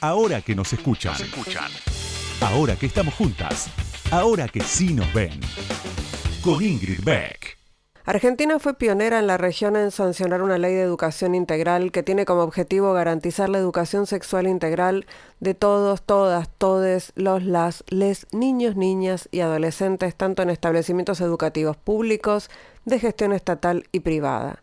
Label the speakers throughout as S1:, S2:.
S1: Ahora que nos escuchan. Ahora que estamos juntas. Ahora que sí nos ven. Con Ingrid Beck.
S2: Argentina fue pionera en la región en sancionar una ley de educación integral que tiene como objetivo garantizar la educación sexual integral de todos, todas, todes, los, las, les, niños, niñas y adolescentes, tanto en establecimientos educativos públicos, de gestión estatal y privada.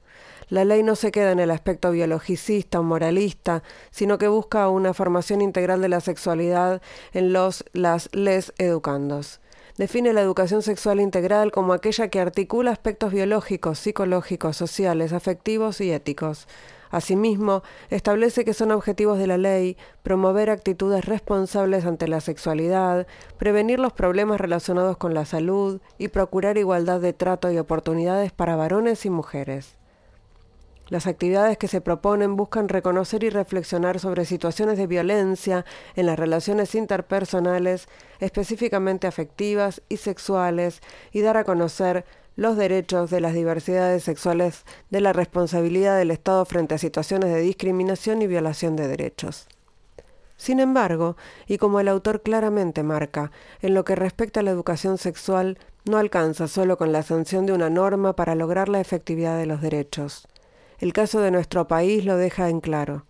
S2: La ley no se queda en el aspecto biologicista o moralista, sino que busca una formación integral de la sexualidad en los, las, les educandos. Define la educación sexual integral como aquella que articula aspectos biológicos, psicológicos, sociales, afectivos y éticos. Asimismo, establece que son objetivos de la ley promover actitudes responsables ante la sexualidad, prevenir los problemas relacionados con la salud y procurar igualdad de trato y oportunidades para varones y mujeres. Las actividades que se proponen buscan reconocer y reflexionar sobre situaciones de violencia en las relaciones interpersonales, específicamente afectivas y sexuales, y dar a conocer los derechos de las diversidades sexuales de la responsabilidad del Estado frente a situaciones de discriminación y violación de derechos. Sin embargo, y como el autor claramente marca, en lo que respecta a la educación sexual, no alcanza solo con la sanción de una norma para lograr la efectividad de los derechos. El caso de nuestro país lo deja en claro.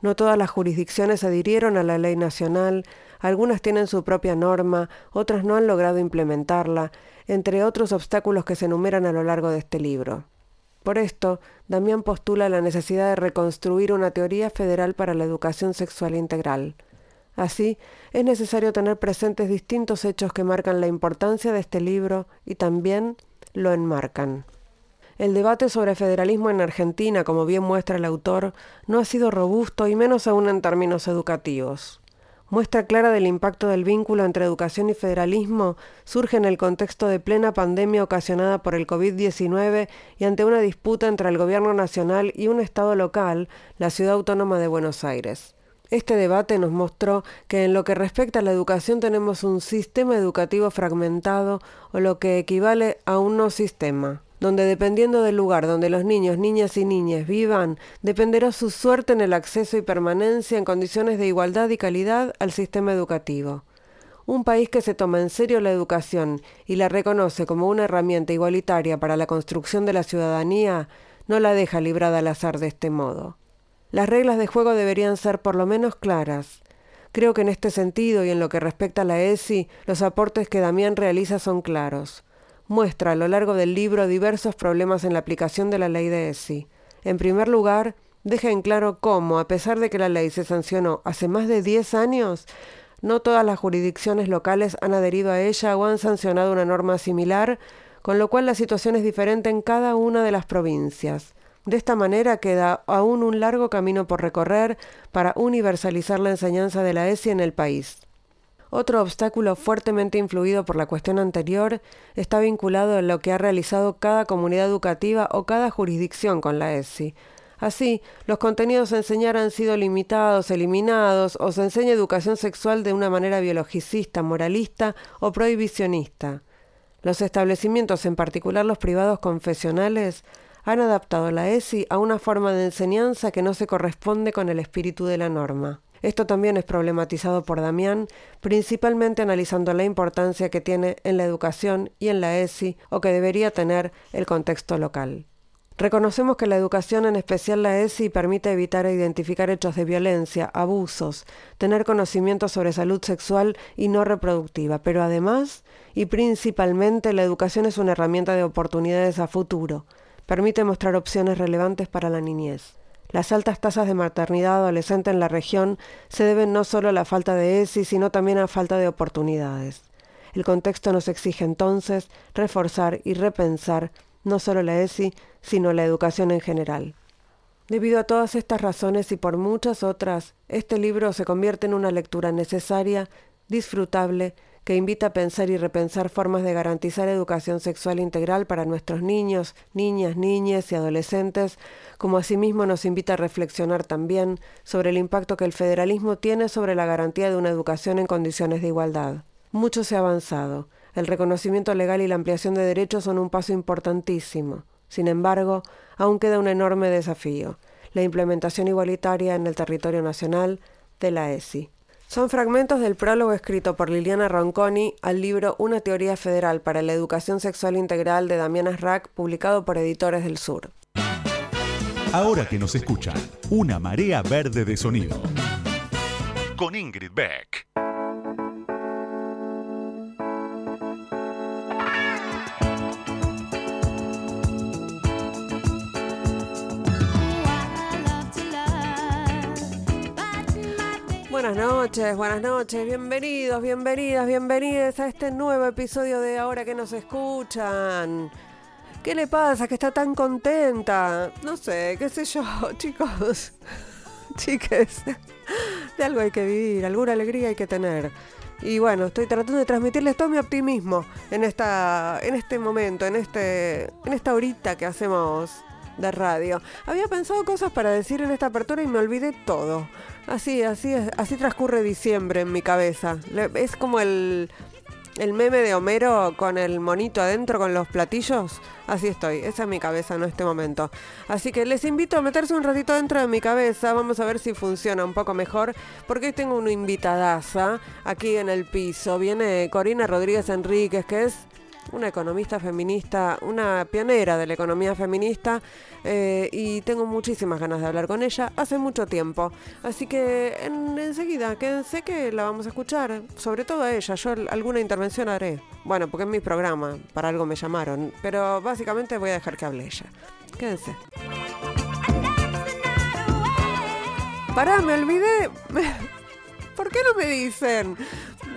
S2: No todas las jurisdicciones adhirieron a la ley nacional, algunas tienen su propia norma, otras no han logrado implementarla, entre otros obstáculos que se enumeran a lo largo de este libro. Por esto, Damián postula la necesidad de reconstruir una teoría federal para la educación sexual integral. Así, es necesario tener presentes distintos hechos que marcan la importancia de este libro y también lo enmarcan. El debate sobre federalismo en Argentina, como bien muestra el autor, no ha sido robusto y menos aún en términos educativos. Muestra clara del impacto del vínculo entre educación y federalismo surge en el contexto de plena pandemia ocasionada por el COVID-19 y ante una disputa entre el gobierno nacional y un Estado local, la ciudad autónoma de Buenos Aires. Este debate nos mostró que en lo que respecta a la educación tenemos un sistema educativo fragmentado o lo que equivale a un no sistema donde dependiendo del lugar donde los niños, niñas y niñas vivan, dependerá su suerte en el acceso y permanencia en condiciones de igualdad y calidad al sistema educativo. Un país que se toma en serio la educación y la reconoce como una herramienta igualitaria para la construcción de la ciudadanía, no la deja librada al azar de este modo. Las reglas de juego deberían ser por lo menos claras. Creo que en este sentido y en lo que respecta a la ESI, los aportes que Damián realiza son claros muestra a lo largo del libro diversos problemas en la aplicación de la ley de ESI. En primer lugar, deja en claro cómo, a pesar de que la ley se sancionó hace más de 10 años, no todas las jurisdicciones locales han adherido a ella o han sancionado una norma similar, con lo cual la situación es diferente en cada una de las provincias. De esta manera queda aún un largo camino por recorrer para universalizar la enseñanza de la ESI en el país. Otro obstáculo fuertemente influido por la cuestión anterior está vinculado a lo que ha realizado cada comunidad educativa o cada jurisdicción con la ESI. Así, los contenidos a enseñar han sido limitados, eliminados, o se enseña educación sexual de una manera biologicista, moralista o prohibicionista. Los establecimientos, en particular los privados confesionales, han adaptado la ESI a una forma de enseñanza que no se corresponde con el espíritu de la norma. Esto también es problematizado por Damián, principalmente analizando la importancia que tiene en la educación y en la ESI o que debería tener el contexto local. Reconocemos que la educación, en especial la ESI, permite evitar e identificar hechos de violencia, abusos, tener conocimiento sobre salud sexual y no reproductiva, pero además y principalmente la educación es una herramienta de oportunidades a futuro, permite mostrar opciones relevantes para la niñez. Las altas tasas de maternidad adolescente en la región se deben no solo a la falta de ESI, sino también a falta de oportunidades. El contexto nos exige entonces reforzar y repensar no solo la ESI, sino la educación en general. Debido a todas estas razones y por muchas otras, este libro se convierte en una lectura necesaria, disfrutable que invita a pensar y repensar formas de garantizar educación sexual integral para nuestros niños, niñas, niñas y adolescentes, como asimismo nos invita a reflexionar también sobre el impacto que el federalismo tiene sobre la garantía de una educación en condiciones de igualdad. Mucho se ha avanzado. El reconocimiento legal y la ampliación de derechos son un paso importantísimo. Sin embargo, aún queda un enorme desafío, la implementación igualitaria en el territorio nacional, de la ESI. Son fragmentos del prólogo escrito por Liliana Ronconi al libro Una teoría federal para la educación sexual integral de Damián Rack, publicado por Editores del Sur.
S1: Ahora que nos escuchan, una marea verde de sonido. Con Ingrid Beck.
S2: Buenas noches, buenas noches, bienvenidos, bienvenidas, bienvenidas a este nuevo episodio de Ahora que nos escuchan. ¿Qué le pasa? Que está tan contenta. No sé, qué sé yo, chicos, chiques. De algo hay que vivir, alguna alegría hay que tener. Y bueno, estoy tratando de transmitirles todo mi optimismo en esta, en este momento, en este, en esta horita que hacemos de radio. Había pensado cosas para decir en esta apertura y me olvidé todo. Así, así, así transcurre diciembre en mi cabeza. Es como el, el meme de Homero con el monito adentro con los platillos. Así estoy, esa es mi cabeza en este momento. Así que les invito a meterse un ratito dentro de mi cabeza. Vamos a ver si funciona un poco mejor. Porque hoy tengo una invitadaza aquí en el piso. Viene Corina Rodríguez Enríquez, que es una economista feminista, una pionera de la economía feminista, eh, y tengo muchísimas ganas de hablar con ella hace mucho tiempo. Así que en, enseguida, quédense que la vamos a escuchar, sobre todo a ella. Yo alguna intervención haré. Bueno, porque es mi programa, para algo me llamaron, pero básicamente voy a dejar que hable ella. Quédense. Pará, me olvidé. ¿Por qué no me dicen?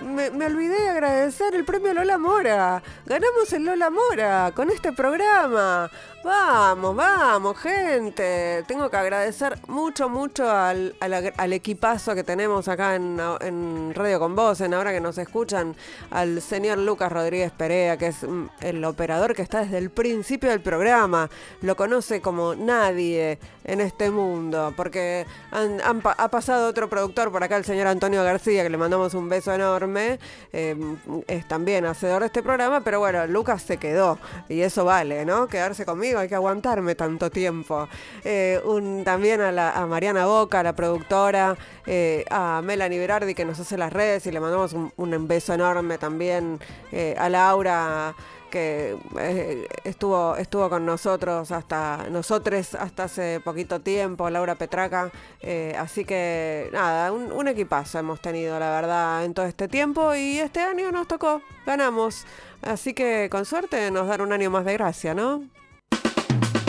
S2: Me, olvidé de agradecer el premio Lola Mora. Ganamos el Lola Mora con este programa. Vamos, vamos, gente. Tengo que agradecer mucho, mucho al, equipazo que tenemos acá en, Radio Con Voz, en ahora que nos escuchan, al señor Lucas Rodríguez Perea, que es mm, el operador que está desde el principio del programa. Lo conoce como nadie en este mundo, porque ha pasado otro productor por acá, el señor Antonio García, que le mandamos un beso enorme Em, es también hacedor de este programa, pero bueno, Lucas se quedó y eso vale, ¿no? Quedarse conmigo, hay que aguantarme tanto tiempo. Eh, también a, Mariana Boca, la productora, eh, a Melanie Berardi que nos hace las redes y le mandamos un, un beso enorme también eh, a Laura que estuvo, estuvo con nosotros hasta nosotros hasta hace poquito tiempo, Laura Petraca. Así que nada, un, un, equipazo hemos tenido, la verdad, en todo este tiempo. Y este año nos tocó, ganamos. Así que con suerte nos dan un año más de gracia, ¿no?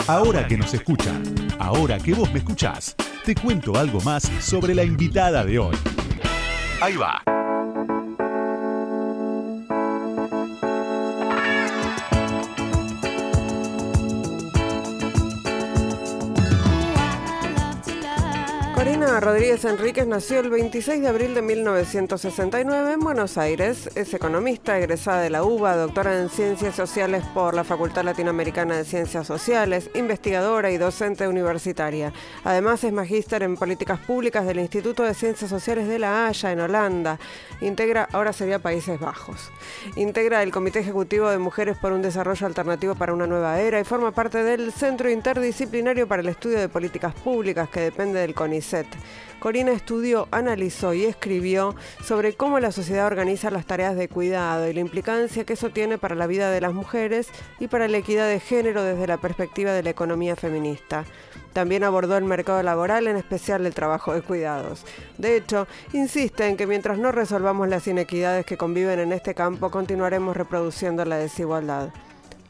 S1: Ahora que nos escuchan, ahora que vos me escuchás, te cuento algo más sobre la invitada de hoy. Ahí va.
S2: Rodríguez Enríquez nació el 26 de abril de 1969 en Buenos Aires. Es economista, egresada de la UBA, doctora en Ciencias Sociales por la Facultad Latinoamericana de Ciencias Sociales, investigadora y docente universitaria. Además es magíster en Políticas Públicas del Instituto de Ciencias Sociales de La Haya, en Holanda. Integra, ahora sería Países Bajos. Integra el Comité Ejecutivo de Mujeres por un Desarrollo Alternativo para una Nueva Era y forma parte del Centro Interdisciplinario para el Estudio de Políticas Públicas que depende del CONICET Corina estudió, analizó y escribió sobre cómo la sociedad organiza las tareas de cuidado y la implicancia que eso tiene para la vida de las mujeres y para la equidad de género desde la perspectiva de la economía feminista. También abordó el mercado laboral, en especial el trabajo de cuidados. De hecho, insiste en que mientras no resolvamos las inequidades que conviven en este campo, continuaremos reproduciendo la desigualdad.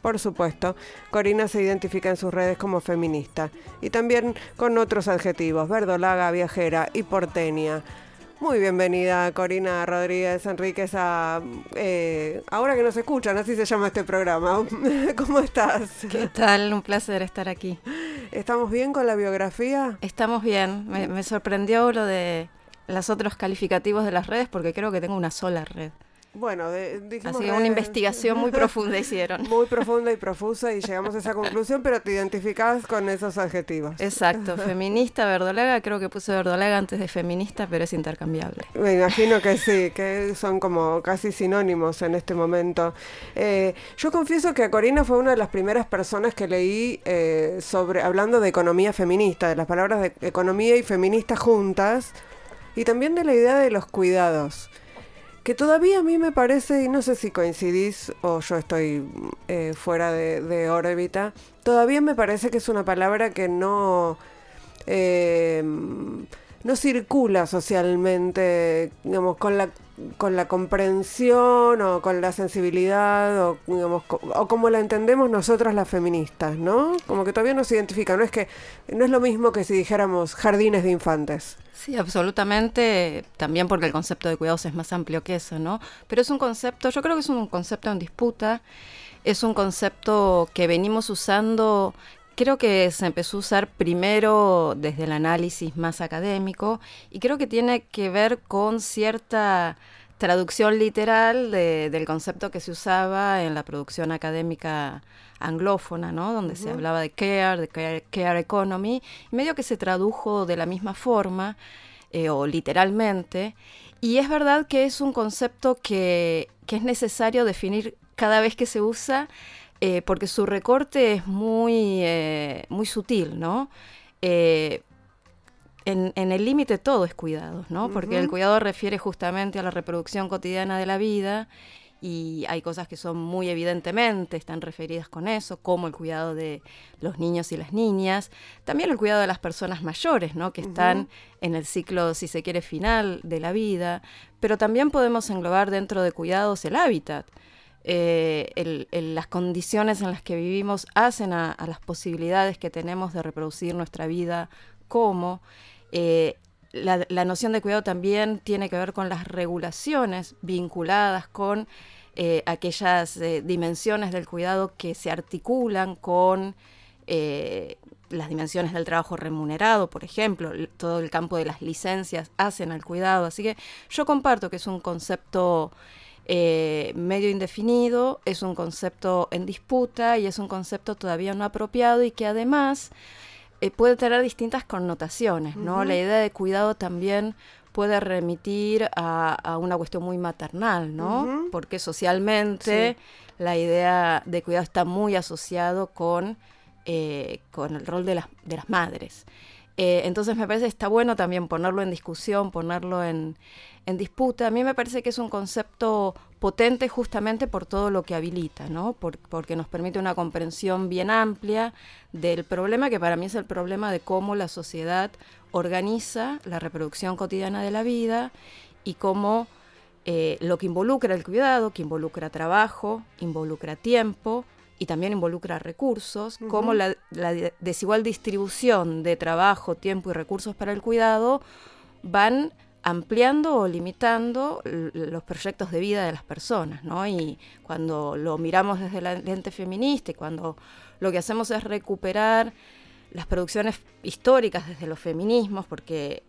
S2: Por supuesto, Corina se identifica en sus redes como feminista y también con otros adjetivos, verdolaga, viajera y porteña. Muy bienvenida, Corina Rodríguez Enríquez, a eh, Ahora que nos escuchan, así se llama este programa. ¿Cómo estás?
S3: ¿Qué tal? Un placer estar aquí.
S2: ¿Estamos bien con la biografía?
S3: Estamos bien. Me, me sorprendió lo de los otros calificativos de las redes porque creo que tengo una sola red.
S2: Bueno,
S3: dijimos Así que una investigación muy profunda hicieron.
S2: Muy profunda y profusa y llegamos a esa conclusión, pero te identificás con esos adjetivos.
S3: Exacto, feminista, verdolaga, creo que puse verdolaga antes de feminista, pero es intercambiable.
S2: Me imagino que sí, que son como casi sinónimos en este momento. Eh, yo confieso que a Corina fue una de las primeras personas que leí eh, sobre, hablando de economía feminista, de las palabras de economía y feminista juntas y también de la idea de los cuidados, que todavía a mí me parece, y no sé si coincidís o yo estoy eh, fuera de, de órbita, todavía me parece que es una palabra que no... Eh, no circula socialmente, digamos, con la con la comprensión o con la sensibilidad o, digamos, o como la entendemos nosotras las feministas, ¿no? Como que todavía no se identifica, no es que no es lo mismo que si dijéramos jardines de infantes.
S3: Sí, absolutamente, también porque el concepto de cuidados es más amplio que eso, ¿no? Pero es un concepto, yo creo que es un concepto en disputa, es un concepto que venimos usando creo que se empezó a usar primero desde el análisis más académico y creo que tiene que ver con cierta traducción literal del concepto que se usaba en la producción académica anglófona, ¿no? Donde se hablaba de care, de care, economy, y medio que se tradujo de la misma forma eh, o literalmente. Y es verdad que es un concepto que, que es necesario definir cada vez que se usa eh, porque su recorte es muy, eh, muy sutil, ¿no? Eh, en, el límite todo es cuidado, ¿no? Porque el cuidado refiere justamente a la reproducción cotidiana de la vida y hay cosas que son muy evidentemente, están referidas con eso, como el cuidado de los niños y las niñas, también el cuidado de las personas mayores, ¿no? que están en el ciclo, si se quiere, final de la vida, pero también podemos englobar dentro de cuidados el hábitat. Eh, las condiciones en las que vivimos hacen a, las posibilidades que tenemos de reproducir nuestra vida como. Eh, la, noción de cuidado también tiene que ver con las regulaciones vinculadas con eh, aquellas dimensiones del cuidado que se articulan con las dimensiones del trabajo remunerado, por ejemplo, todo el campo de las licencias hacen al cuidado. Así que yo comparto que es un concepto eh, medio indefinido, es un concepto en disputa y es un concepto todavía no apropiado y que además eh, puede tener distintas connotaciones, ¿no? La idea de cuidado también puede remitir a, una cuestión muy maternal, ¿no? Porque socialmente la idea de cuidado está muy asociado con, eh, con el rol de las, de las madres. Entonces me parece que está bueno también ponerlo en discusión, ponerlo en, disputa, a mí me parece que es un concepto potente justamente por todo lo que habilita, ¿no? porque nos permite una comprensión bien amplia del problema, que para mí es el problema de cómo la sociedad organiza la reproducción cotidiana de la vida y cómo eh, lo que involucra el cuidado, que involucra trabajo, involucra tiempo y también involucra recursos, cómo la desigual distribución de trabajo, tiempo y recursos para el cuidado van ampliando o limitando los proyectos de vida de las personas, ¿no? Y cuando lo miramos desde la lente feminista y cuando lo que hacemos es recuperar las producciones históricas desde los feminismos, porque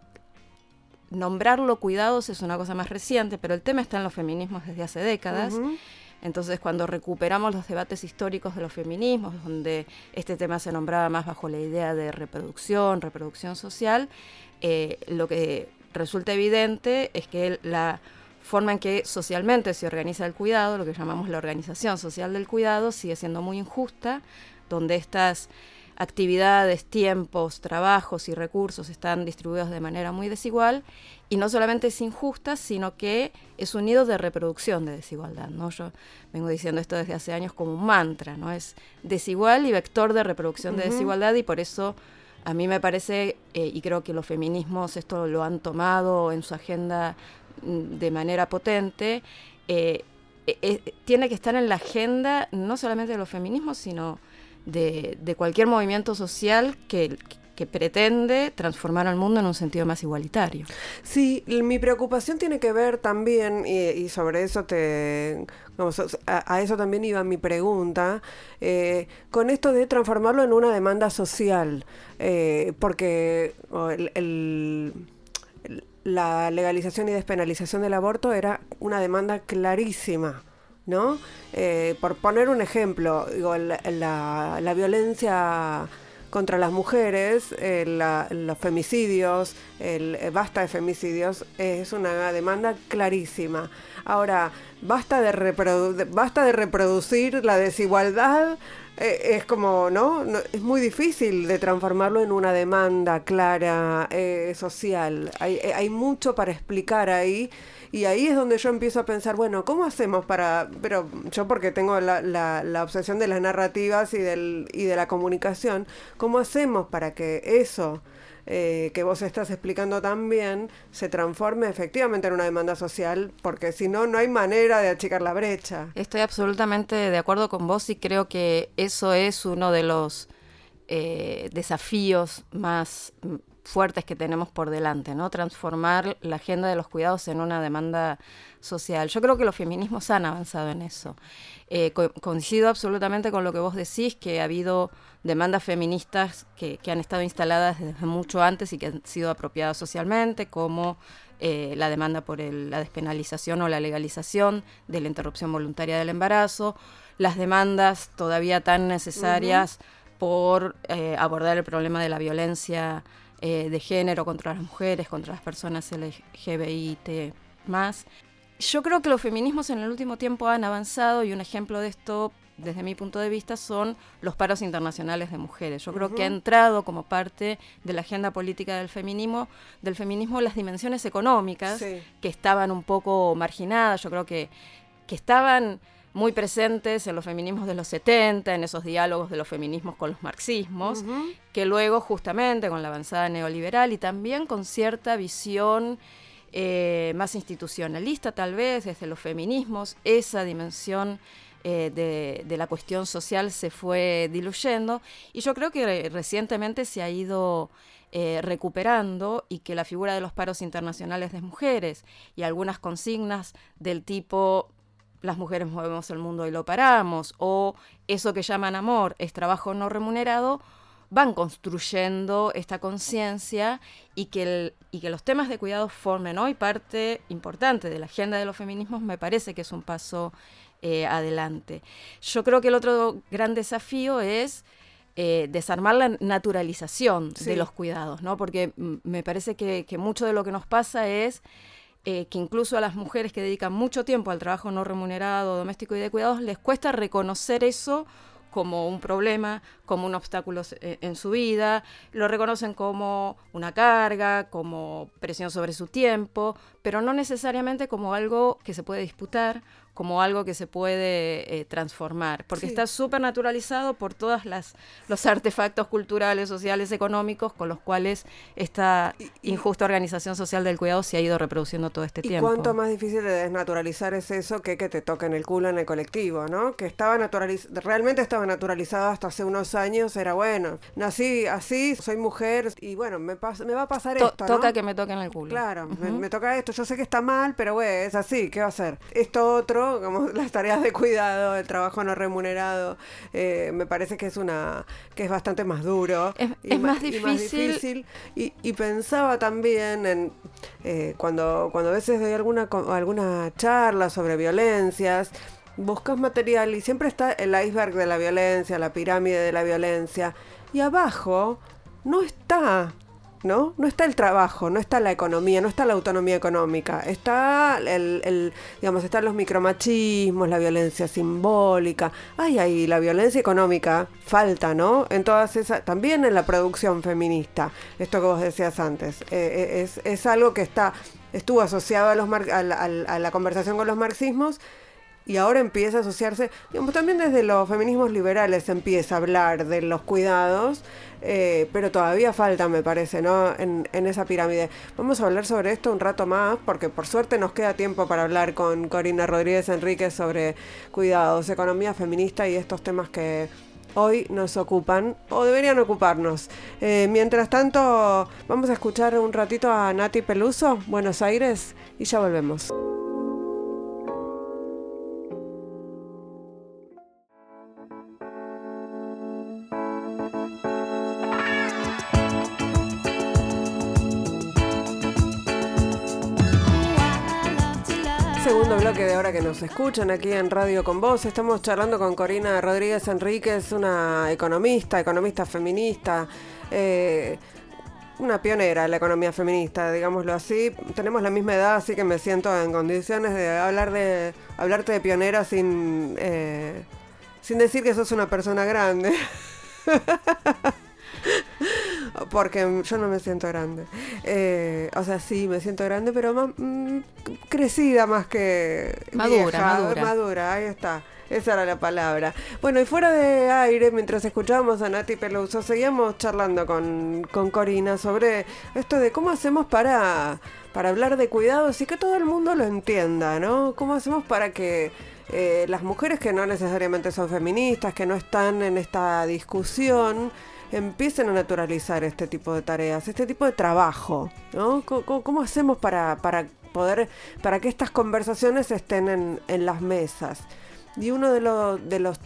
S3: nombrarlo cuidados es una cosa más reciente, pero el tema está en los feminismos desde hace décadas. Entonces, cuando recuperamos los debates históricos de los feminismos, donde este tema se nombraba más bajo la idea de reproducción, reproducción social, eh, lo que resulta evidente es que la forma en que socialmente se organiza el cuidado, lo que llamamos la organización social del cuidado, sigue siendo muy injusta, donde estas actividades, tiempos, trabajos y recursos están distribuidos de manera muy desigual y no solamente es injusta, sino que es un nido de reproducción de desigualdad. ¿no? Yo vengo diciendo esto desde hace años como un mantra, ¿no? es desigual y vector de reproducción de desigualdad y por eso a mí me parece, eh, y creo que los feminismos esto lo han tomado en su agenda mm, de manera potente, eh, eh, tiene que estar en la agenda no solamente de los feminismos, sino de, cualquier movimiento social que, que pretende transformar al mundo en un sentido más igualitario.
S2: Sí, mi preocupación tiene que ver también, y, sobre eso te... a, eso también iba mi pregunta, eh, con esto de transformarlo en una demanda social, eh, porque la legalización y despenalización del aborto era una demanda clarísima. ¿No? Eh, por poner un ejemplo, digo, la, la violencia contra las mujeres, los femicidios, el eh, basta de femicidios, es una demanda clarísima. Ahora, basta de, basta de reproducir la desigualdad eh, es como, ¿no? Es muy difícil de transformarlo en una demanda clara, eh, social. Hay, eh, hay mucho para explicar ahí. Y ahí es donde yo empiezo a pensar, bueno, ¿cómo hacemos para...? Pero yo porque tengo la, la, obsesión de las narrativas y, del, y de la comunicación, ¿cómo hacemos para que eso eh, que vos estás explicando también se transforme efectivamente en una demanda social, porque si no, no hay manera de achicar la brecha.
S3: Estoy absolutamente de acuerdo con vos y creo que eso es uno de los eh, desafíos más fuertes que tenemos por delante, ¿no? Transformar la agenda de los cuidados en una demanda social. Yo creo que los feminismos han avanzado en eso. Eh, coincido absolutamente con lo que vos decís, que ha habido demandas feministas que, han estado instaladas desde mucho antes y que han sido apropiadas socialmente, como eh, la demanda por la despenalización o la legalización de la interrupción voluntaria del embarazo, las demandas todavía tan necesarias por eh, abordar el problema de la violencia eh, de género contra las mujeres, contra las personas LGBTI más. Yo creo que los feminismos en el último tiempo han avanzado y un ejemplo de esto, desde mi punto de vista, son los paros internacionales de mujeres. Yo creo que ha entrado como parte de la agenda política del feminismo, del feminismo las dimensiones económicas que estaban un poco marginadas. Yo creo que, que estaban muy presentes en los feminismos de los 70, en esos diálogos de los feminismos con los marxismos, que luego justamente con la avanzada neoliberal y también con cierta visión eh, más institucionalista tal vez desde los feminismos, esa dimensión eh, de, la cuestión social se fue diluyendo. Y yo creo que recientemente se ha ido eh, recuperando y que la figura de los paros internacionales de mujeres y algunas consignas del tipo las mujeres movemos el mundo y lo paramos, o eso que llaman amor es trabajo no remunerado, van construyendo esta conciencia y, que y que los temas de cuidado formen hoy parte importante de la agenda de los feminismos, me parece que es un paso eh, adelante. Yo creo que el otro gran desafío es eh, desarmar la naturalización de los cuidados, ¿no? porque me parece que, que mucho de lo que nos pasa es eh, que incluso a las mujeres que dedican mucho tiempo al trabajo no remunerado, doméstico y de cuidados, les cuesta reconocer eso como un problema, como un obstáculo eh, en su vida, lo reconocen como una carga, como presión sobre su tiempo, pero no necesariamente como algo que se puede disputar como algo que se puede eh, transformar, porque está súper naturalizado por todos los artefactos culturales, sociales, económicos con los cuales esta injusta organización social del cuidado se ha ido reproduciendo todo este
S2: y
S3: tiempo.
S2: cuánto más difícil de desnaturalizar es eso que que te toquen el culo en el colectivo, ¿no? Que estaba naturalizado, realmente estaba naturalizado hasta hace unos años, era bueno, nací así, soy mujer y bueno, me, me va a pasar esto,
S3: Toca que me toquen el culo.
S2: Claro, me, me toca esto, yo sé que está mal, pero bueno, es así, ¿qué va a hacer? Esto otro como las tareas de cuidado, el trabajo no remunerado, eh, me parece que es una que es bastante más duro.
S3: Es, más, difícil.
S2: Y, y, pensaba también en eh, cuando, cuando a veces doy alguna, alguna charla sobre violencias, buscas material y siempre está el iceberg de la violencia, la pirámide de la violencia, y abajo no está ¿no? No está el trabajo, no está la economía, no está la autonomía económica, está el, digamos, están los micromachismos, la violencia simbólica, ay, ay, la violencia económica falta, ¿no? En todas esas, también en la producción feminista, esto que vos decías antes, eh, eh, es, es, algo que está, estuvo asociado a, los a, a la conversación con los marxismos, y ahora empieza a asociarse, digamos, también desde los feminismos liberales empieza a hablar de los cuidados, eh, pero todavía falta, me parece, ¿no? En, esa pirámide. Vamos a hablar sobre esto un rato más, porque por suerte nos queda tiempo para hablar con Corina Rodríguez Enríquez sobre cuidados, economía feminista y estos temas que hoy nos ocupan o deberían ocuparnos. Eh, mientras tanto, vamos a escuchar un ratito a Nati Peluso, Buenos Aires, y ya volvemos. Segundo bloque de ahora que nos escuchan aquí en Radio con Vos. Estamos charlando con Corina Rodríguez Enríquez, una economista, economista feminista, eh, una pionera en la economía feminista, digámoslo así. Tenemos la misma edad, así que me siento en condiciones de hablar de hablarte de pionera sin... Eh, Sin decir que sos una persona grande. Porque yo no me siento grande. Eh, o sea, sí, me siento grande, pero más mm, crecida más que
S3: madura, madura.
S2: Madura, ahí está. Esa era la palabra. Bueno, y fuera de aire, mientras escuchábamos a Nati Peluso, seguíamos charlando con, con Corina sobre esto de cómo hacemos para, para hablar de cuidados y que todo el mundo lo entienda, ¿no? ¿Cómo hacemos para que eh, las mujeres que no necesariamente son feministas, que no están en esta discusión, empiecen a naturalizar este tipo de tareas, este tipo de trabajo, ¿no? ¿Cómo, hacemos para, para poder, para que estas conversaciones estén en, en las mesas? Y uno de, los de los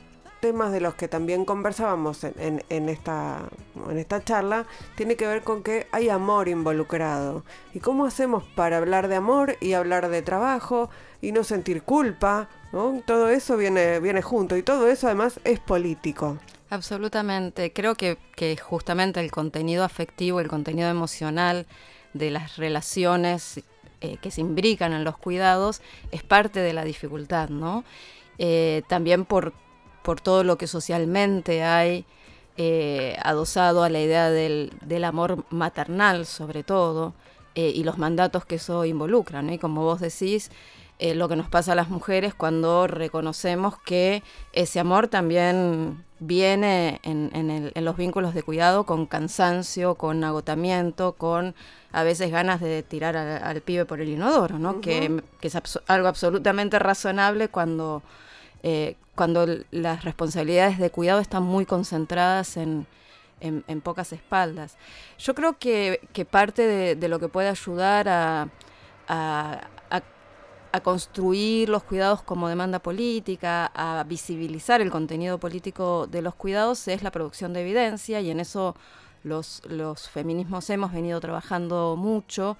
S2: temas de los que también conversábamos en, en, esta, en esta charla tiene que ver con que hay amor involucrado. ¿Y cómo hacemos para hablar de amor y hablar de trabajo y no sentir culpa? ¿no? Todo eso viene, viene junto y todo eso además es político.
S3: Absolutamente. Creo que, justamente el contenido afectivo, el contenido emocional de las relaciones eh, que se imbrican en los cuidados es parte de la dificultad, ¿no? Eh, también por, por todo lo que socialmente hay eh, adosado a la idea del, del amor maternal, sobre todo, y los mandatos que eso involucra, ¿no? Y como vos decís, lo que nos pasa a las mujeres cuando reconocemos que ese amor también viene en, los vínculos de cuidado con cansancio, con agotamiento, con a veces ganas de tirar al, pibe por el inodoro, ¿no? que, es algo absolutamente razonable cuando, eh, cuando las responsabilidades de cuidado están muy concentradas en, pocas espaldas. Yo creo que, parte de, lo que puede ayudar a, a construir los cuidados como demanda política, a visibilizar el contenido político de los cuidados es la producción de evidencia y en eso los, los feminismos hemos venido trabajando mucho.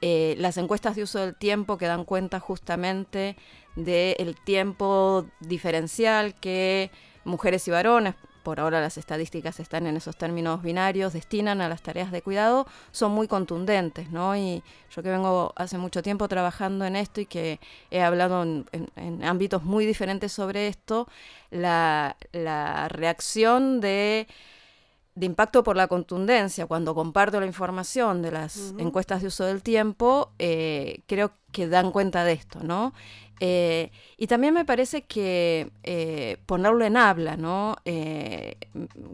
S3: Eh, las encuestas de uso del tiempo que dan cuenta justamente del tiempo diferencial que mujeres y varones por ahora las estadísticas están en esos términos binarios, destinan a las tareas de cuidado, son muy contundentes, ¿no? Y yo que vengo hace mucho tiempo trabajando en esto y que he hablado en, ámbitos muy diferentes sobre esto, la, reacción de de impacto por la contundencia, cuando comparto la información de las encuestas de uso del tiempo, eh, creo que dan cuenta de esto, ¿no? Eh, y también me parece que eh, ponerlo en habla, ¿no?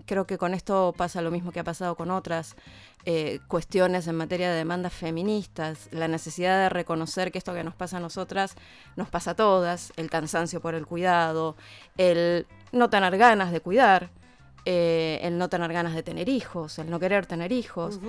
S3: Creo que con esto pasa lo mismo que ha pasado con otras cuestiones en materia de demandas feministas, la necesidad de reconocer que esto que nos pasa a nosotras nos pasa a todas, el cansancio por el cuidado, el no tener ganas de cuidar, el no tener ganas de tener hijos, el no querer tener hijos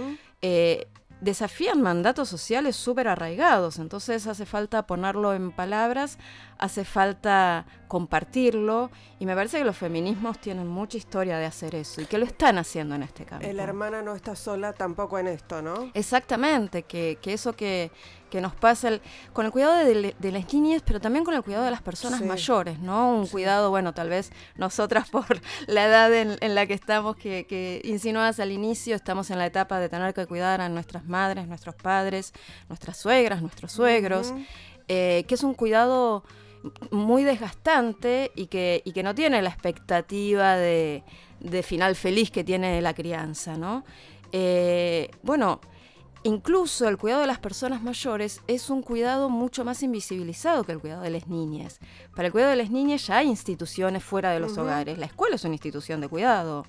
S3: desafían mandatos sociales súper arraigados, entonces hace falta ponerlo en palabras, hace falta compartirlo y me parece que los feminismos tienen mucha historia de hacer eso y que lo están haciendo en este campo.
S2: La hermana no está sola tampoco en esto, ¿no?
S3: Exactamente, que, que eso que, que, nos pasa con el cuidado de, las niñas, pero también con el cuidado de las personas mayores, ¿no? Un cuidado, bueno, tal vez nosotras por la edad en, la que estamos, que, que insinuadas al inicio, estamos en la etapa de tener que cuidar a nuestras madres, nuestros padres, nuestras suegras, nuestros suegros, eh, que es un cuidado muy desgastante y que, y que no tiene la expectativa de, final feliz que tiene la crianza, ¿no? Eh, bueno, incluso el cuidado de las personas mayores es un cuidado mucho más invisibilizado que el cuidado de las niñas. Para el cuidado de las niñas ya hay instituciones fuera de los hogares. La escuela es una institución de cuidado.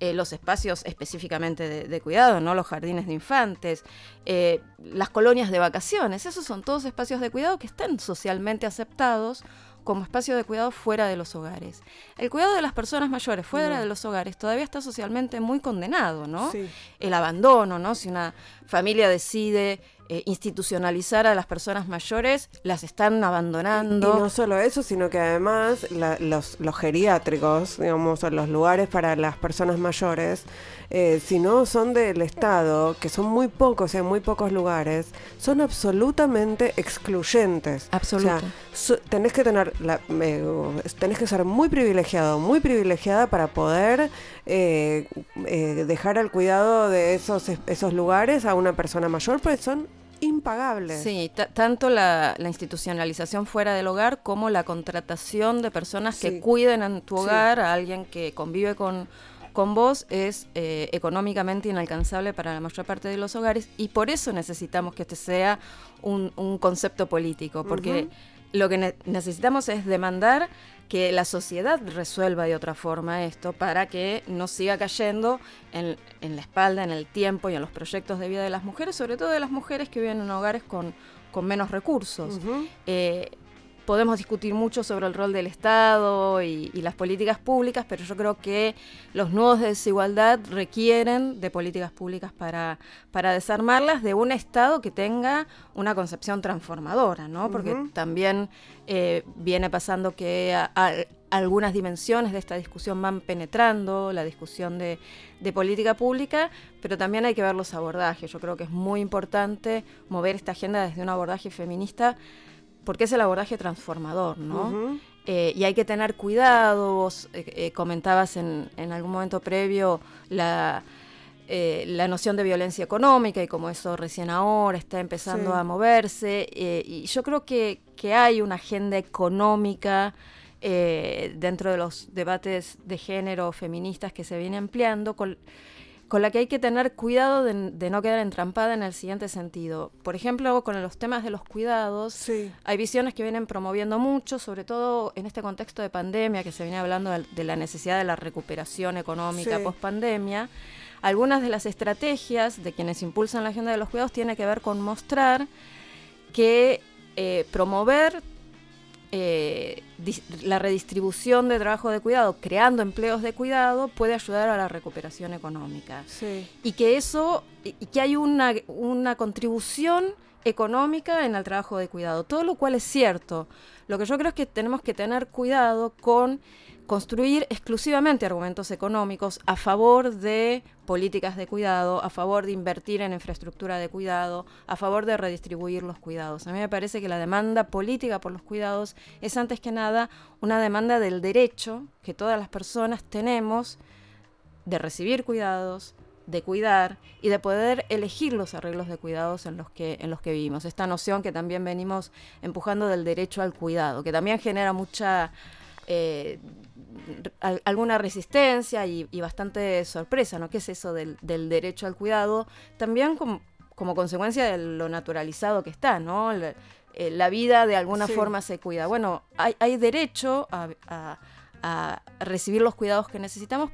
S3: Eh, los espacios específicamente de, cuidado, ¿no? Los jardines de infantes, eh, las colonias de vacaciones, esos son todos espacios de cuidado que están socialmente aceptados como espacio de cuidado fuera de los hogares. El cuidado de las personas mayores fuera de los hogares todavía está socialmente muy condenado, ¿no? El abandono, ¿no? Si una familia decide eh, institucionalizar a las personas mayores, las están abandonando.
S2: Y, no solo eso, sino que además los, los, geriátricos, digamos, los lugares para las personas mayores, eh, si no son del Estado, que son muy pocos en muy pocos lugares, son absolutamente excluyentes.
S3: Absolutamente.
S2: tenés que tener, la, tenés que ser muy privilegiado, muy privilegiada para poder eh, dejar al cuidado de esos, esos lugares a una persona mayor, pues son impagables.
S3: Sí, tanto la, institucionalización fuera del hogar como la contratación de personas que cuiden en tu hogar a alguien que convive con, con vos es eh, económicamente inalcanzable para la mayor parte de los hogares y por eso necesitamos que este sea un, concepto político, porque lo que necesitamos es demandar que la sociedad resuelva de otra forma esto para que no siga cayendo en, la espalda, en el tiempo y en los proyectos de vida de las mujeres, sobre todo de las mujeres que viven en hogares con, menos recursos podemos discutir mucho sobre el rol del Estado y, las políticas públicas, pero yo creo que los nudos de desigualdad requieren de políticas públicas para, para desarmarlas, de un Estado que tenga una concepción transformadora, ¿no? Porque también eh, viene pasando que algunas dimensiones de esta discusión van penetrando, la discusión de, de, política pública, pero también hay que ver los abordajes. Yo creo que es muy importante mover esta agenda desde un abordaje feminista porque es el abordaje transformador, ¿no? Eh, y hay que tener cuidados, eh, eh, comentabas en, algún momento previo la, la noción de violencia económica y como eso recién ahora está empezando a moverse. y yo creo que, que, hay una agenda económica dentro de los debates de género feministas que se viene ampliando. Con, con la que hay que tener cuidado de, no quedar entrampada en el siguiente sentido. Por ejemplo, con los temas de los cuidados, hay visiones que vienen promoviendo mucho, sobre todo en este contexto de pandemia, que se viene hablando de, la necesidad de la recuperación económica post pandemia. Algunas de las estrategias de quienes impulsan la agenda de los cuidados tienen que ver con mostrar que eh, promover eh, la redistribución de trabajo de cuidado, creando empleos de cuidado, puede ayudar a la recuperación económica. Y que eso, y que hay una, una contribución económica en el trabajo de cuidado, todo lo cual es cierto. Lo que yo creo es que tenemos que tener cuidado con construir exclusivamente argumentos económicos a favor de políticas de cuidado, a favor de invertir en infraestructura de cuidado, a favor de redistribuir los cuidados. A mí me parece que la demanda política por los cuidados es antes que nada una demanda del derecho que todas las personas tenemos de recibir cuidados, de cuidar y de poder elegir los arreglos de cuidados en los que en los que vivimos. Esta noción que también venimos empujando del derecho al cuidado, que también genera mucha eh, alguna resistencia y, bastante sorpresa, ¿no? ¿Qué es eso del, derecho al cuidado? También como, consecuencia de lo naturalizado que está, ¿no? La, eh, vida de alguna forma se cuida. Bueno, hay, derecho a, recibir los cuidados que necesitamos,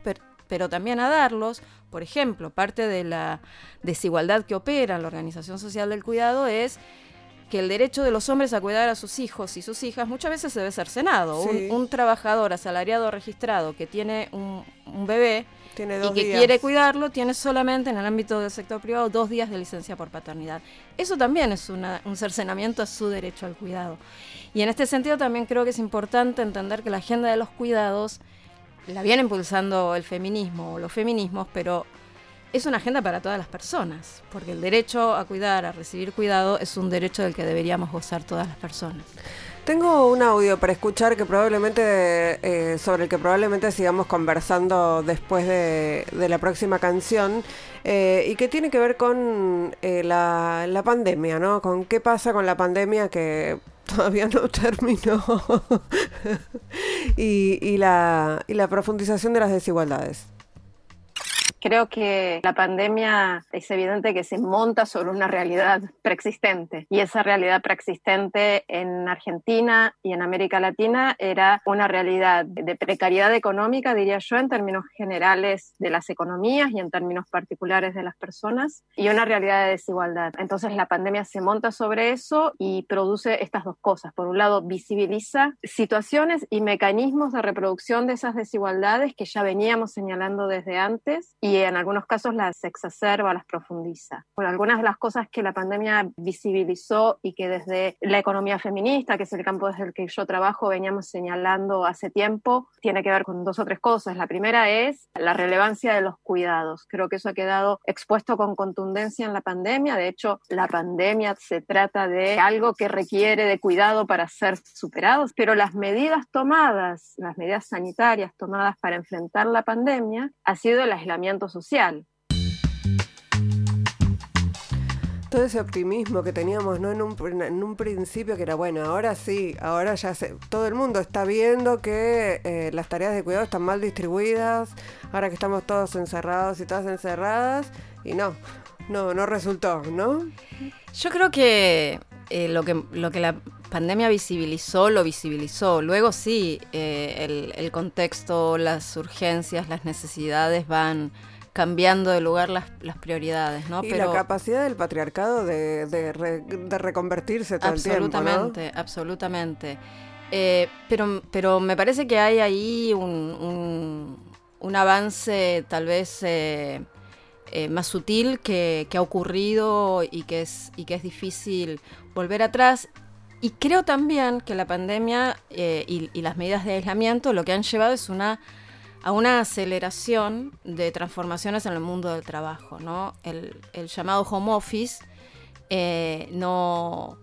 S3: pero también a darlos. Por ejemplo, parte de la desigualdad que opera en la Organización Social del Cuidado es que el derecho de los hombres a cuidar a sus hijos y sus hijas muchas veces se ve cercenado. Un, trabajador asalariado registrado que tiene un, bebé y que quiere cuidarlo tiene solamente en el ámbito del sector privado dos días de licencia por paternidad. Eso también es un cercenamiento a su derecho al cuidado. Y en este sentido también creo que es importante entender que la agenda de los cuidados la viene impulsando el feminismo o los feminismos, pero es una agenda para todas las personas, porque el derecho a cuidar, a recibir cuidado, es un derecho del que deberíamos gozar todas las personas.
S2: Tengo un audio para escuchar que probablemente eh, sobre el que probablemente sigamos conversando después de, la próxima canción eh, y que tiene que ver con eh, la, pandemia, ¿no? Con qué pasa con la pandemia que todavía no terminó y, la, y la profundización de las desigualdades.
S4: Creo que la pandemia es evidente que se monta sobre una realidad preexistente y esa realidad preexistente en Argentina y en América Latina era una realidad de precariedad económica, diría yo, en términos generales de las economías y en términos particulares de las personas y una realidad de desigualdad. Entonces la pandemia se monta sobre eso y produce estas dos cosas. Por un lado, visibiliza situaciones y mecanismos de reproducción de esas desigualdades que ya veníamos señalando desde antes y en algunos casos las exacerba, las profundiza. Bueno, algunas de las cosas que la pandemia visibilizó y que desde la economía feminista, que es el campo desde el que yo trabajo, veníamos señalando hace tiempo, tiene que ver con dos o tres cosas. La primera es la relevancia de los cuidados. Creo que eso ha quedado expuesto con contundencia en la pandemia. De hecho, la pandemia se trata de algo que requiere de cuidado para ser superados, pero las medidas tomadas, las medidas sanitarias tomadas para enfrentar la pandemia, ha sido el aislamiento social.
S2: todo ese optimismo que teníamos ¿no? en, un, en un principio, que era bueno, ahora sí, ahora ya se, todo el mundo está viendo que eh, las tareas de cuidado están mal distribuidas, ahora que estamos todos encerrados y todas encerradas, y no, no, no resultó, ¿no?
S3: Yo creo que eh, lo que lo que la pandemia visibilizó, lo visibilizó. Luego sí, eh, el, el contexto, las urgencias, las necesidades van cambiando de lugar las, las prioridades, ¿no?
S2: Y
S3: Pero
S2: la capacidad del patriarcado de, de, re- de reconvertirse todo el tiempo, ¿no?
S3: absolutamente, absolutamente. Eh, pero, pero me parece que hay ahí un, un- un avance tal vez eh, más sutil que, ha ocurrido y que, es, y que es difícil volver atrás. Y creo también que la pandemia eh, y, las medidas de aislamiento lo que han llevado es una a una aceleración de transformaciones en el mundo del trabajo, ¿no? El, el llamado home office eh, no,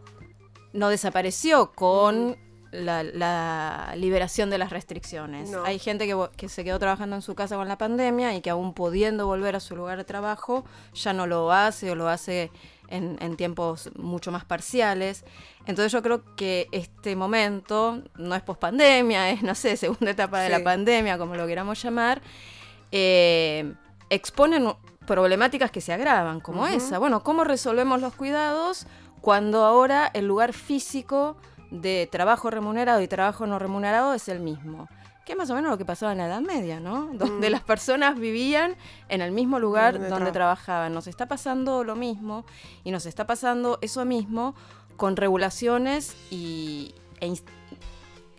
S3: no desapareció con la, la liberación de las restricciones.
S2: No.
S3: Hay gente que, se quedó trabajando en su casa con la pandemia y que aún pudiendo volver a su lugar de trabajo ya no lo hace o lo hace en, en tiempos mucho más parciales. Entonces yo creo que este momento no es pospandemia, es, no sé, segunda etapa de la pandemia, como lo queramos llamar, eh, exponen problemáticas que se agravan, como esa. Bueno, ¿cómo resolvemos los cuidados cuando ahora el lugar físico de trabajo remunerado y trabajo no remunerado es el mismo? Que es más o menos lo que pasaba en la Edad Media, ¿no? Donde
S2: Mm.
S3: las personas vivían en el mismo lugar
S2: Donde
S3: donde,
S2: tra-
S3: trabajaban. Nos está pasando lo mismo y nos está pasando eso mismo con regulaciones y, e,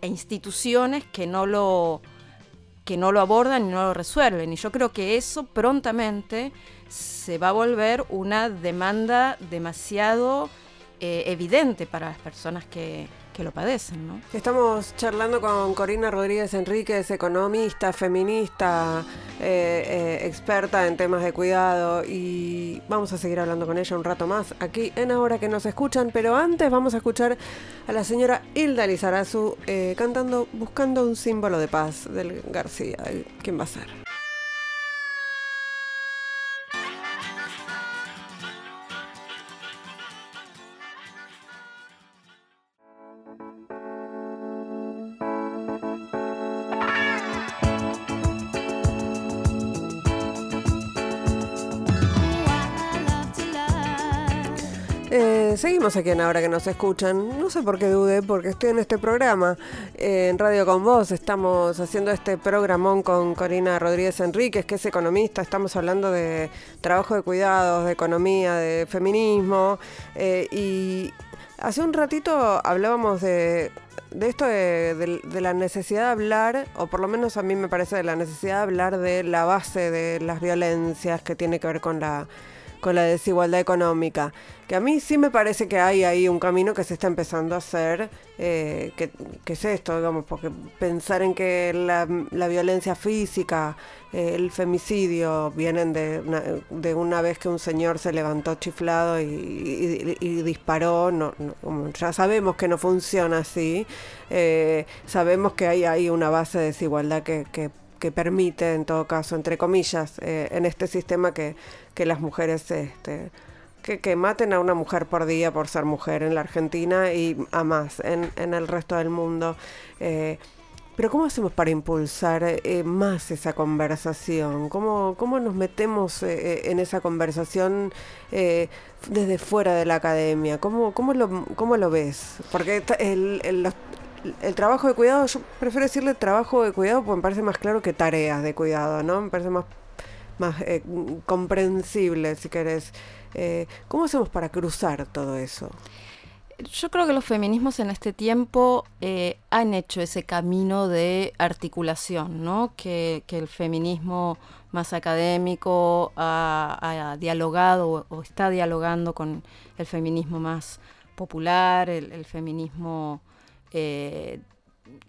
S3: e instituciones que no lo que no lo abordan y no lo resuelven. Y yo creo que eso prontamente se va a volver una demanda demasiado eh, evidente para las personas que, que lo padecen, ¿no?
S2: Estamos charlando con Corina Rodríguez Enríquez, economista, feminista, eh, eh, experta en temas de cuidado y vamos a seguir hablando con ella un rato más aquí en Ahora que nos escuchan, pero antes vamos a escuchar a la señora Hilda Lizarazu eh, cantando Buscando un símbolo de paz del García. ¿Quién va a ser? Seguimos aquí en Ahora que nos escuchan. No sé por qué dudé, porque estoy en este programa. eh, en Radio con Vos estamos haciendo este programón con Corina Rodríguez Enríquez, que es economista. Estamos hablando de trabajo de cuidados, de economía, de feminismo. eh, y hace un ratito hablábamos de, de esto de, de- de la necesidad de hablar, o por lo menos a mí me parece de la necesidad de hablar de la base de las violencias que tiene que ver con la con la desigualdad económica. Que a mí sí me parece que hay ahí un camino que se está empezando a hacer, eh, que, que es esto, digamos, porque pensar en que la, la violencia física, eh, el femicidio, vienen de una, de una vez que un señor se levantó chiflado y, disparó, no, no, ya sabemos que no funciona así, eh, sabemos que hay ahí una base de desigualdad que que permite, en todo caso, entre comillas, eh, en este sistema que, que las mujeres, este, que, que maten a una mujer por día por ser mujer en la Argentina y a más en, en el resto del mundo. Eh, pero ¿cómo hacemos para impulsar eh, más esa conversación? ¿Cómo, cómo nos metemos en esa conversación desde fuera de la academia? ¿Cómo, cómo, lo, cómo lo ves? Porque el- los- el trabajo de cuidado, yo prefiero decirle trabajo de cuidado porque me parece más claro que tareas de cuidado, ¿no? Me parece más, más eh, comprensible, si querés. Eh, ¿Cómo hacemos para cruzar todo eso?
S3: Yo creo que los feminismos en este tiempo eh, han hecho ese camino de articulación, ¿no? Que, que el feminismo más académico ha, dialogado o, está dialogando con el feminismo más popular, el feminismo eh,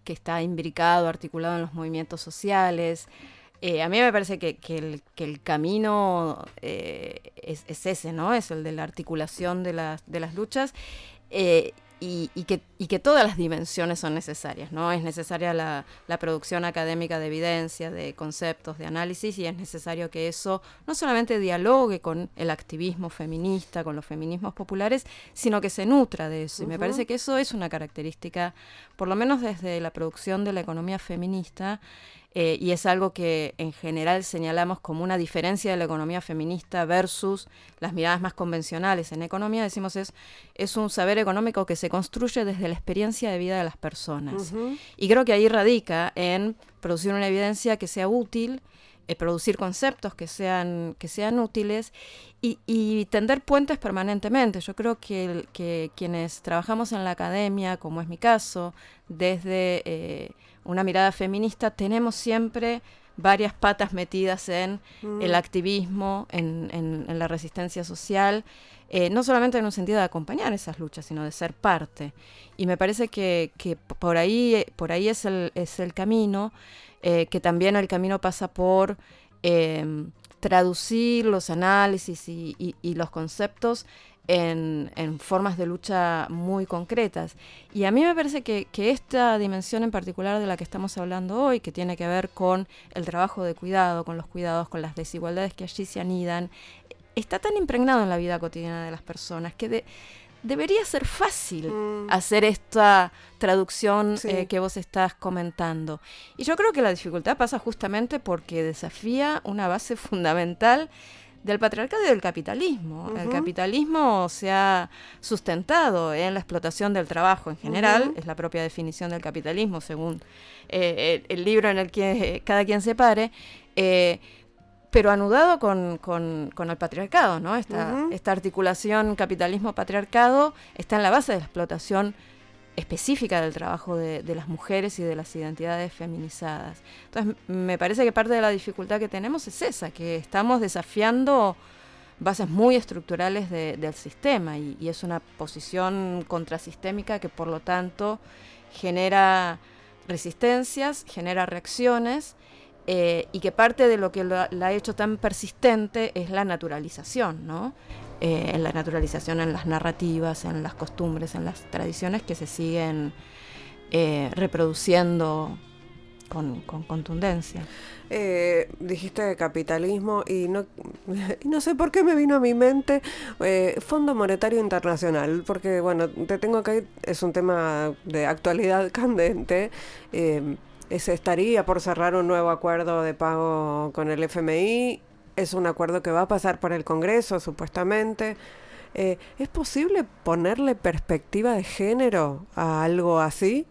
S3: que está imbricado, articulado en los movimientos sociales. Eh, a mí me parece que, que el, camino eh, es, es ese, ¿no? Es el de la articulación de las, de las luchas. Y, que, y, que, todas las dimensiones son necesarias, ¿no? Es necesaria la, la, producción académica de evidencia, de conceptos, de análisis, y es necesario que eso no solamente dialogue con el activismo feminista, con los feminismos populares, sino que se nutra de eso. Y me parece que eso es una característica, por lo menos desde la producción de la economía feminista, eh, y es algo que en general señalamos como una diferencia de la economía feminista versus las miradas más convencionales en economía, decimos es, es un saber económico que se construye desde la experiencia de vida de las personas. Y creo que ahí radica en producir una evidencia que sea útil, eh, producir conceptos que sean, que sean útiles y, tender puentes permanentemente. Yo creo que, que, quienes trabajamos en la academia, como es mi caso, desde... Eh, una mirada feminista, tenemos siempre varias patas metidas en el mm. activismo, en, la resistencia social, eh, no solamente en un sentido de acompañar esas luchas, sino de ser parte. Y me parece que, por ahí, por ahí es, el, es el camino, eh, que también el camino pasa por em, traducir los análisis y los conceptos en, formas de lucha muy concretas. Y a mí me parece que, esta dimensión en particular de la que estamos hablando hoy, que tiene que ver con el trabajo de cuidado, con los cuidados, con las desigualdades que allí se anidan, está tan impregnado en la vida cotidiana de las personas que debería ser fácil mm. hacer esta traducción eh, que vos estás comentando. Y yo creo que la dificultad pasa justamente porque desafía una base fundamental del patriarcado y del capitalismo. El capitalismo se ha sustentado en la explotación del trabajo en general, es la propia definición del capitalismo según eh, el, libro en el que cada quien se pare, eh, pero anudado con, el patriarcado, ¿no? Esta, esta articulación capitalismo-patriarcado está en la base de la explotación específica del trabajo de, las mujeres y de las identidades feminizadas. Entonces, me parece que parte de la dificultad que tenemos es esa, que estamos desafiando bases muy estructurales del sistema y, es una posición contrasistémica que por lo tanto genera resistencias, genera reacciones eh, y que parte de lo que la ha hecho tan persistente es la naturalización, ¿no? Eh, en la naturalización, en las narrativas, en las costumbres, en las tradiciones que se siguen eh, reproduciendo con, contundencia.
S2: Eh, dijiste capitalismo y no, no sé por qué me vino a mi mente Fondo Monetario Internacional, porque bueno, te tengo que es un tema de actualidad candente. se estaría por cerrar un nuevo acuerdo de pago con el FMI es un acuerdo que va a pasar por el Congreso, supuestamente. Eh, ¿Es posible ponerle perspectiva de género a algo así?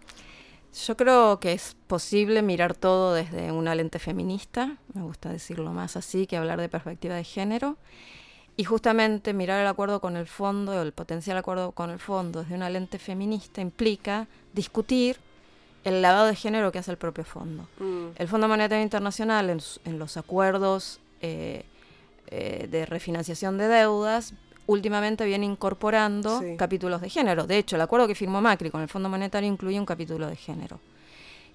S3: Yo creo que es posible mirar todo desde una lente feminista, me gusta decirlo más así que hablar de perspectiva de género, y justamente mirar el acuerdo con el fondo, el potencial acuerdo con el fondo desde una lente feminista implica discutir el lavado de género que hace el propio fondo. Mm. El Fondo Monetario Internacional en los acuerdos eh, eh, de refinanciación de deudas, últimamente viene incorporando capítulos de género. De hecho, el acuerdo que firmó Macri con el Fondo Monetario incluye un capítulo de género.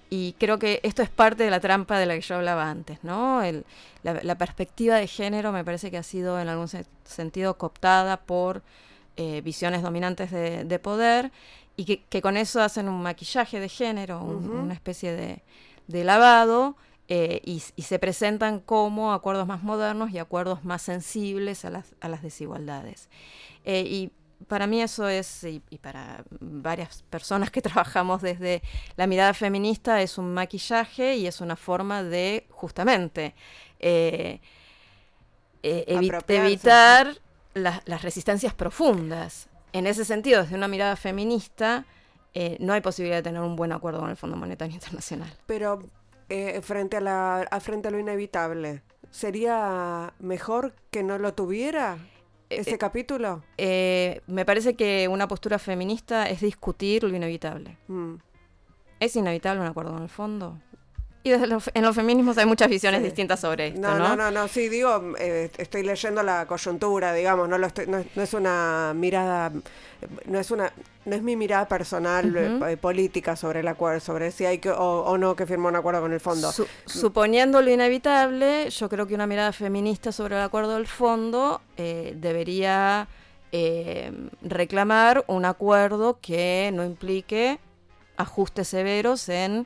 S3: Y creo que esto es parte de la trampa de la que yo hablaba antes, ¿no? la, perspectiva de género me parece que ha sido en algún sentido cooptada por eh, visiones dominantes de, poder y que, con eso hacen un maquillaje de género, una especie de, de lavado eh, y, se presentan como acuerdos más modernos y acuerdos más sensibles a las, a las desigualdades. Eh, y para mí eso es, y, para varias personas que trabajamos desde la mirada feminista, es un maquillaje y es una forma de justamente eh, evitar las resistencias profundas. En ese sentido, desde una mirada feminista, no hay posibilidad de tener un buen acuerdo con el Fondo Monetario Internacional.
S2: Pero eh, frente, a la, a frente a lo inevitable. ¿Sería mejor que no lo tuviera eh, ese eh, capítulo?
S3: me parece que una postura feminista es discutir lo inevitable. Mm. ¿Es inevitable un acuerdo en el fondo? Y desde en los feminismos hay muchas visiones distintas sobre esto. No,
S2: no, no, no, sí, digo, estoy leyendo la coyuntura, digamos, no, lo estoy, no, no, es una mirada, no es una no es mi mirada personal eh, política sobre el acuerdo, sobre si hay que o, no que firmó un acuerdo con el fondo.
S3: suponiendo lo inevitable, yo creo que una mirada feminista sobre el acuerdo del fondo eh, debería eh, reclamar un acuerdo que no implique ajustes severos en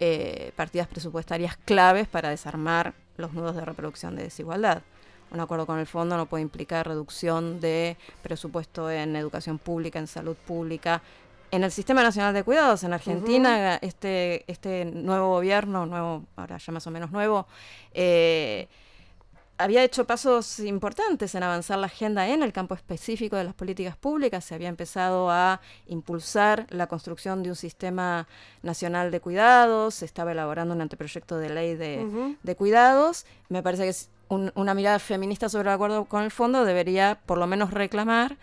S3: eh, partidas presupuestarias claves para desarmar los nudos de reproducción de desigualdad. Un acuerdo con el fondo no puede implicar reducción de presupuesto en educación pública, en salud pública, en el Sistema Nacional de Cuidados. En Argentina, este, este nuevo gobierno, nuevo, ahora ya más o menos nuevo, eh, había hecho pasos importantes en avanzar la agenda en el campo específico de las políticas públicas. Se había empezado a impulsar la construcción de un sistema nacional de cuidados. Se estaba elaborando un anteproyecto de ley de, cuidados. Me parece que es una mirada feminista sobre el acuerdo con el fondo debería por lo menos reclamar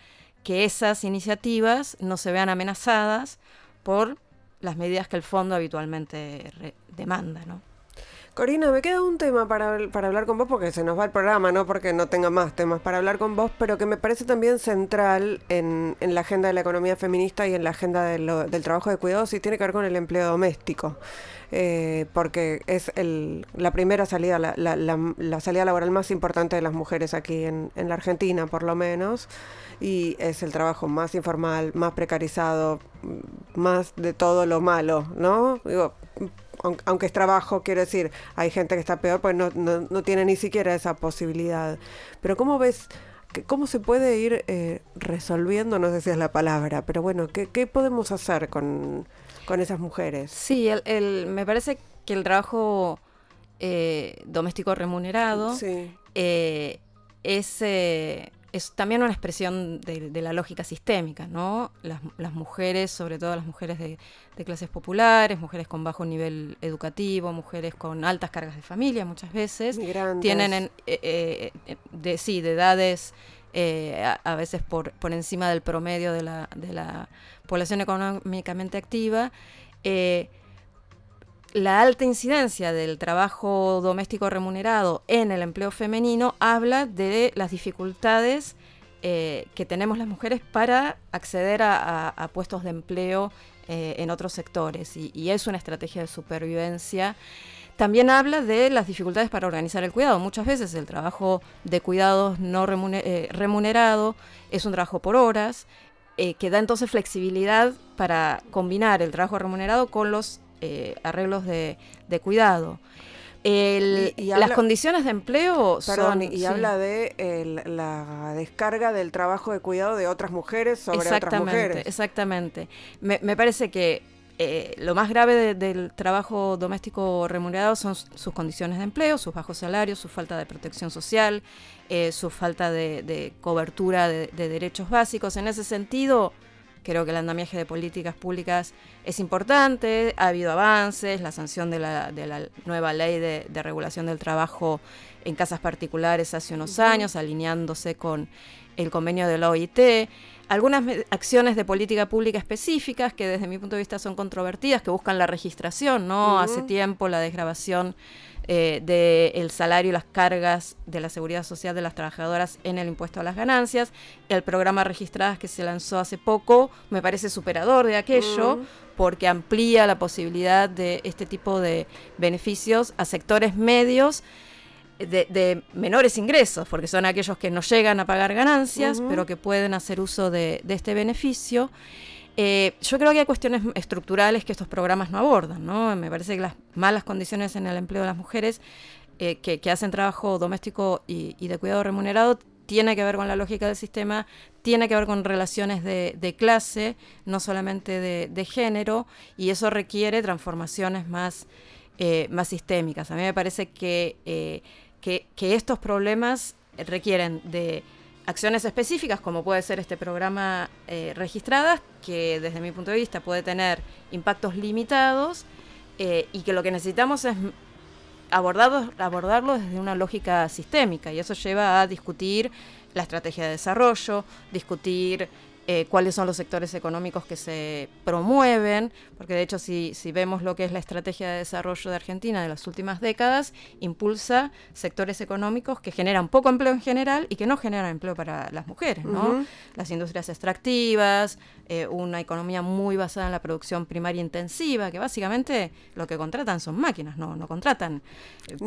S3: que esas iniciativas no se vean amenazadas por las medidas que el fondo habitualmente demanda, ¿no?
S2: Corina, me queda un tema para, para, hablar con vos, porque se nos va el programa, no porque no tenga más temas para hablar con vos, pero que me parece también central en, en la agenda de la economía feminista y en la agenda del trabajo de cuidados y tiene que ver con el empleo doméstico. Eh, porque es el, la primera salida, la, la, la, salida laboral más importante de las mujeres aquí en, la Argentina, por lo menos, y es el trabajo más informal, más precarizado, más de todo lo malo, ¿no? Aunque es trabajo, quiero decir, hay gente que está peor, pues no, no, tiene ni siquiera esa posibilidad. Pero ¿cómo ves, cómo se puede ir eh, resolviendo, no sé si es la palabra, pero bueno, ¿qué, qué podemos hacer con, con, esas mujeres?
S3: Sí, el, el, me parece que el trabajo eh, doméstico remunerado eh, es es también una expresión de, la lógica sistémica, ¿no? Las, mujeres, sobre todo las mujeres de, clases populares, mujeres con bajo nivel educativo, mujeres con altas cargas de familia muchas veces, tienen eh, eh, de, sí, de edades eh, a, veces por, por encima del promedio de la, de la población económicamente activa la alta incidencia del trabajo doméstico remunerado en el empleo femenino habla de las dificultades eh, que tenemos las mujeres para acceder a, puestos de empleo eh, en otros sectores y, es una estrategia de supervivencia. También habla de las dificultades para organizar el cuidado. Muchas veces el trabajo de cuidados no eh, remunerado es un trabajo por horas, que da entonces flexibilidad para combinar el trabajo remunerado con los eh, arreglos de, cuidado. las condiciones de empleo
S2: perdón, y, habla de la descarga del trabajo de cuidado de otras mujeres sobre otras mujeres.
S3: Exactamente. Me, me parece que eh, lo más grave del trabajo doméstico remunerado son sus condiciones de empleo, sus bajos salarios, su falta de protección social, eh, su falta de, cobertura de, derechos básicos. En ese sentido, Creo que el andamiaje de políticas públicas es importante, ha habido avances, la sanción de la, de la nueva ley de, regulación del trabajo en casas particulares hace unos años, alineándose con el convenio de la OIT, algunas acciones de política pública específicas que desde mi punto de vista son controvertidas, que buscan la registración, ¿no? Hace tiempo la desgrabación eh, del salario y las cargas de la seguridad social de las trabajadoras en el impuesto a las ganancias. El programa Registradas que se lanzó hace poco me parece superador de aquello porque amplía la posibilidad de este tipo de beneficios a sectores medios. De, menores ingresos, porque son aquellos que no llegan a pagar ganancias, pero que pueden hacer uso de, de este beneficio. Eh, yo creo que hay cuestiones estructurales que estos programas no abordan, ¿no? Me parece que las malas condiciones en el empleo de las mujeres eh, que, hacen trabajo doméstico y, de cuidado remunerado tiene que ver con la lógica del sistema, tiene que ver con relaciones de, clase, no solamente de, género, y eso requiere transformaciones más, eh, más sistémicas. A mí me parece que, que estos problemas requieren de acciones específicas, como puede ser este programa eh, registradas, que desde mi punto de vista puede tener impactos limitados eh, y que lo que necesitamos es abordarlo, abordarlo desde una lógica sistémica y eso lleva a discutir la estrategia de desarrollo, discutir eh, cuáles son los sectores económicos que se promueven, porque de hecho si, si vemos lo que es la estrategia de desarrollo de Argentina de las últimas décadas, impulsa sectores económicos que generan poco empleo en general y que no generan empleo para las mujeres, ¿no? Las industrias extractivas, eh, una economía muy basada en la producción primaria intensiva, que básicamente lo que contratan son máquinas, no, no contratan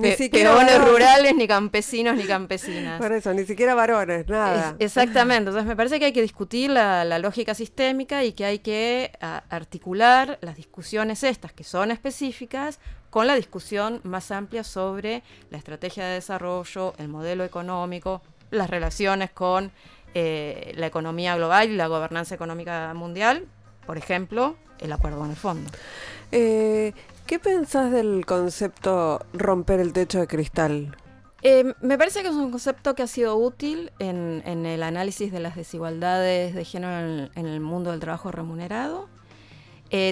S2: eh,
S3: peones rurales, ni campesinos, ni campesinas.
S2: Por eso, ni siquiera varones, nada.
S3: exactamente, entonces me parece que hay que discutir la, lógica sistémica y que hay que articular las discusiones estas, que son específicas, con la discusión más amplia sobre la estrategia de desarrollo, el modelo económico, las relaciones con eh, la economía global y la gobernanza económica mundial, por ejemplo, el acuerdo con el fondo.
S2: Eh, ¿Qué pensás del concepto romper el techo de cristal?
S3: Eh, me parece que es un concepto que ha sido útil en, el análisis de las desigualdades de género en el, mundo del trabajo remunerado.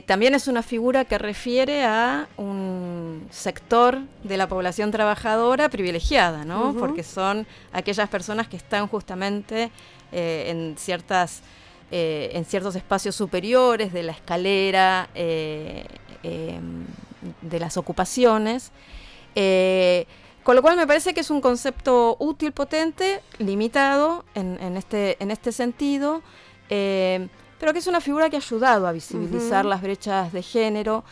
S3: también es una figura que refiere a un sector de la población trabajadora privilegiada, ¿no? Porque son aquellas personas que están justamente eh, en ciertas eh, en ciertos espacios superiores de la escalera eh, em, de las ocupaciones. Con lo cual me parece que es un concepto útil, potente, limitado en, este, en este sentido, pero que es una figura que ha ayudado a visibilizar las brechas de género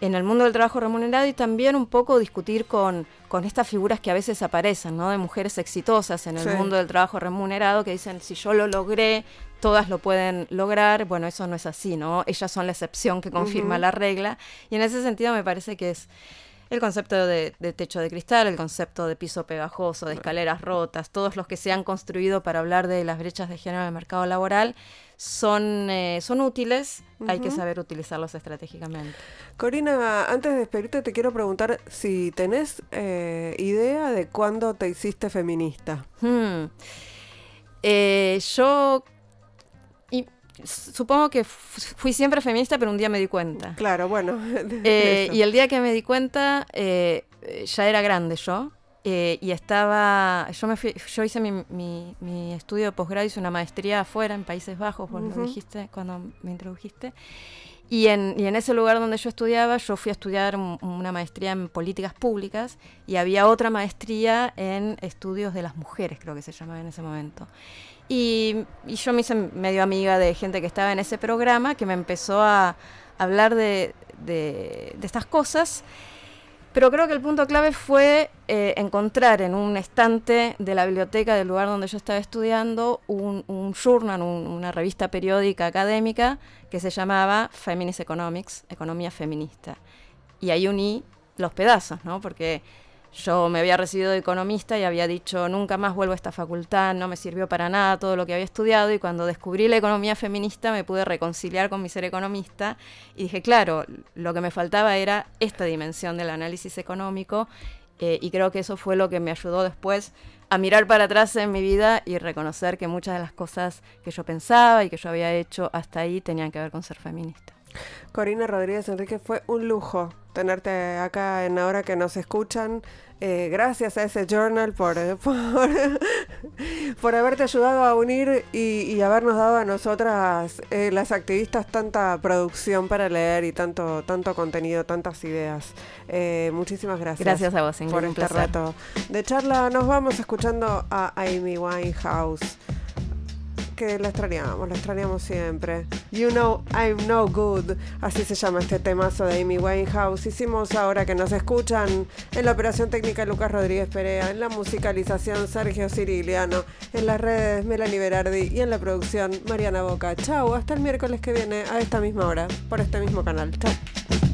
S3: en el mundo del trabajo remunerado y también un poco discutir con, con estas figuras que a veces aparecen, ¿no? De mujeres exitosas en el mundo del trabajo remunerado que dicen, si yo lo logré, todas lo pueden lograr. Bueno, eso no es así, ¿no? Ellas son la excepción que confirma la regla. Y en ese sentido me parece que es el concepto de, techo de cristal, el concepto de piso pegajoso, de escaleras rotas, todos los que se han construido para hablar de las brechas de género en el mercado laboral, son, eh, son útiles, hay que saber utilizarlos estratégicamente.
S2: Corina, antes de despedirte te quiero preguntar si tenés eh, idea de cuándo te hiciste feminista.
S3: Hmm. Eh, yo supongo que fui siempre feminista, pero un día me di cuenta.
S2: Claro, bueno.
S3: Eh, y el día que me di cuenta, eh, ya era grande yo. Eh, y estaba, yo me yo hice mi, mi, estudio de posgrado, hice una maestría afuera en Países Bajos, vos lo dijiste cuando me introdujiste. Y en, y en, ese lugar donde yo estudiaba, yo fui a estudiar una maestría en políticas públicas y había otra maestría en estudios de las mujeres, creo que se llamaba en ese momento. Y, yo me hice medio amiga de gente que estaba en ese programa, que me empezó a hablar de, de, estas cosas. Pero creo que el punto clave fue eh, encontrar en un estante de la biblioteca del lugar donde yo estaba estudiando un, un journal, una revista periódica académica que se llamaba Feminist Economics, Economía Feminista. Y ahí uní los pedazos, ¿no? Porque yo me había recibido de economista y había dicho, nunca más vuelvo a esta facultad, no me sirvió para nada todo lo que había estudiado y cuando descubrí la economía feminista me pude reconciliar con mi ser economista y dije, claro, lo que me faltaba era esta dimensión del análisis económico eh, y creo que eso fue lo que me ayudó después a mirar para atrás en mi vida y reconocer que muchas de las cosas que yo pensaba y que yo había hecho hasta ahí tenían que ver con ser feminista.
S2: Corina Rodríguez Enrique, fue un lujo tenerte acá en Ahora que nos escuchan. Eh, gracias a ese journal por, eh, por, haberte ayudado a unir y, habernos dado a nosotras, eh, las activistas, tanta producción para leer y tanto, tanto contenido, tantas ideas. muchísimas gracias.
S3: Gracias a vos,
S2: Por este rato de charla. Nos vamos escuchando a Amy Winehouse que la extrañamos, la extrañamos siempre. You know I'm no good, así se llama este temazo de Amy Winehouse. Hicimos ahora que nos escuchan en la operación técnica Lucas Rodríguez Perea, en la musicalización Sergio Ciriliano, en las redes Melanie Berardi y en la producción Mariana Boca. Chau, hasta el miércoles que viene a esta misma hora, por este mismo canal. Chau.